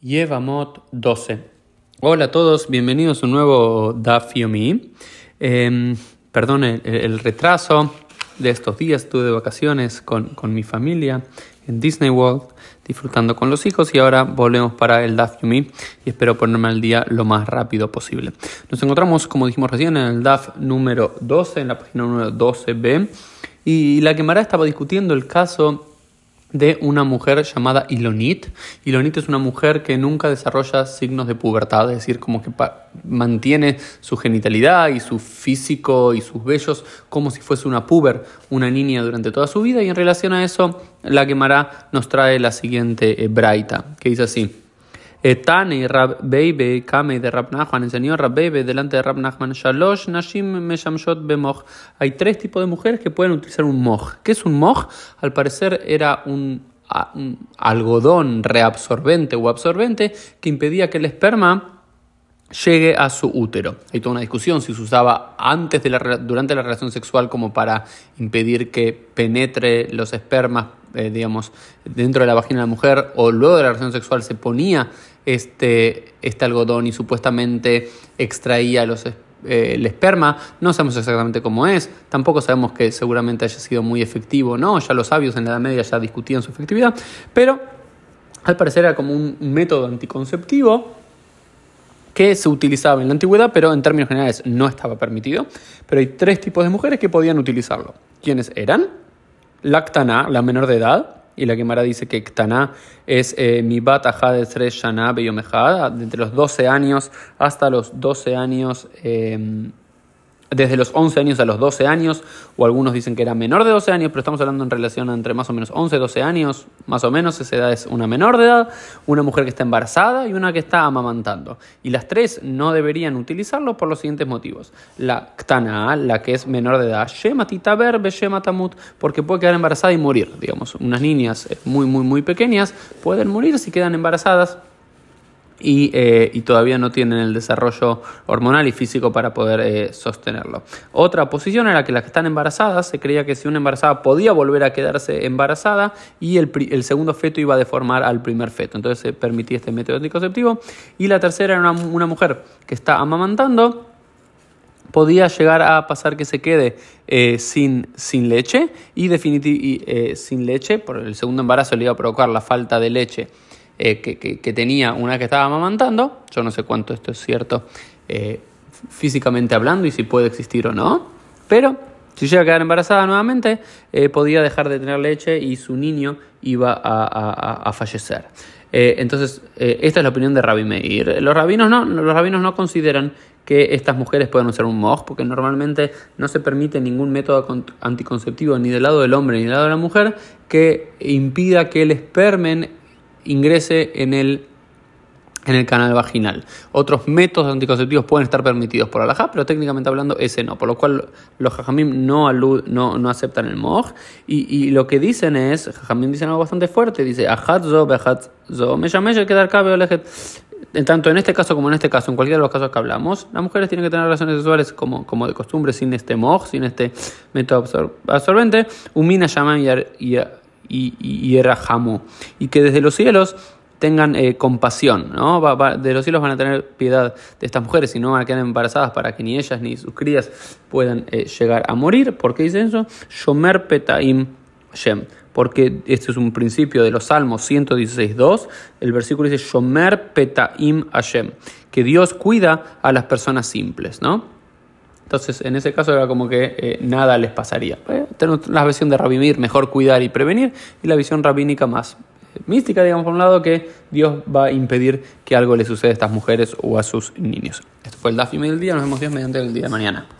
Yevamot 12. Hola a todos, bienvenidos a un nuevo Daf Yomi. Eh, perdón el, retraso de estos días, estuve de vacaciones con, con, mi familia en Disney World, disfrutando con los hijos y ahora volvemos para el Daf Yomi y espero ponerme al día lo más rápido posible. Nos encontramos, como dijimos recién, en el Daf número 12, en la página número 12b, y la Gemara estaba discutiendo el caso de una mujer llamada Ilonit. Ilonit es una mujer que nunca desarrolla signos de pubertad, es decir, como que mantiene su genitalidad y su físico y sus vellos como si fuese una puber, una niña durante toda su vida. Y en relación a eso, la Gemara nos trae la siguiente eh, braita, que dice así. Tane Rab Beibe, Kame de Rab Nachman, enseñó Rab Beibe delante de Rab Nachman, Shalosh Nashim Meshamshot Bemoch. Hay tres tipos de mujeres que pueden utilizar un moj. ¿Qué es un moj? Al parecer era un, un algodón reabsorbente o absorbente que impedía que el esperma llegue a su útero. Hay toda una discusión si se usaba antes de la, durante la relación sexual como para impedir que penetre los espermas, eh, digamos, dentro de la vagina de la mujer o luego de la relación sexual se ponía este, este algodón y supuestamente extraía los eh, el esperma, no sabemos exactamente cómo es, tampoco sabemos que seguramente haya sido muy efectivo, no, ya los sabios en la Edad Media ya discutían su efectividad, pero al parecer era como un método anticonceptivo que se utilizaba en la antigüedad, pero en términos generales no estaba permitido. Pero hay tres tipos de mujeres que podían utilizarlo. ¿Quiénes eran? La Ktana, la menor de edad, y la Gemara dice que Ktana es eh, mi bataja de tres shana beyomejad, entre los 12 años hasta los 12 años. Eh, desde los 11 años a los 12 años, o algunos dicen que era menor de 12 años, pero estamos hablando en relación entre más o menos 11 y 12 años, más o menos, esa edad es una menor de edad, una mujer que está embarazada y una que está amamantando. Y las tres no deberían utilizarlo por los siguientes motivos. La ktana, la que es menor de edad, shema titaber shema tamut, porque puede quedar embarazada y morir. Digamos, unas niñas muy, muy, muy pequeñas pueden morir si quedan embarazadas y, eh, y, todavía no tienen el desarrollo hormonal y físico para poder eh, sostenerlo. Otra posición era que las que están embarazadas, se creía que si una embarazada podía volver a quedarse embarazada y el, segundo feto iba a deformar al primer feto. Entonces se permitía este método anticonceptivo. Y la tercera era una, mujer que está amamantando podía llegar a pasar que se quede eh, sin, sin leche y, y eh, sin leche, por el segundo embarazo le iba a provocar la falta de leche eh, que, tenía una que estaba amamantando. Yo no sé cuánto esto es cierto eh, físicamente hablando y si puede existir o no. Pero si llega a quedar embarazada nuevamente, eh, podía dejar de tener leche y su niño iba a, fallecer. Entonces, esta es la opinión de Rabbi Meir. Los rabinos no, los rabinos no consideran que estas mujeres puedan usar un moj, porque normalmente no se permite ningún método anticonceptivo ni del lado del hombre ni del lado de la mujer que impida que el espermen ingrese en el, en el canal vaginal. Otros métodos anticonceptivos pueden estar permitidos por alajá, pero técnicamente hablando ese no, por lo cual los jajamim no, no, no aceptan el moj. Y, y, lo que dicen es, jajamim dicen algo bastante fuerte, dice, zo, zo, me llamé, quedar cabe tanto en este caso como en este caso, en cualquiera de los casos que hablamos, las mujeres tienen que tener relaciones sexuales como, como de costumbre, sin este moj, sin este método absorbente. Umina llaman y, y, y, y que desde los cielos tengan eh, compasión, ¿no? Va, va, de los cielos van a tener piedad de estas mujeres y no van a quedar embarazadas para que ni ellas ni sus crías puedan eh, llegar a morir. ¿Por qué dice eso? Shomer Petaim Shem. Porque este es un principio de los Salmos 116.2. El versículo dice Shomer Petaim Hashem. Que Dios cuida a las personas simples, ¿no? Entonces, en ese caso era como que eh, nada les pasaría. Tenemos la versión de Rabimir, mejor cuidar y prevenir, y la visión rabínica más eh, mística, digamos, por un lado, que Dios va a impedir que algo le suceda a estas mujeres o a sus niños. Esto fue el Dafime del día, nos vemos Dios mediante el día de mañana.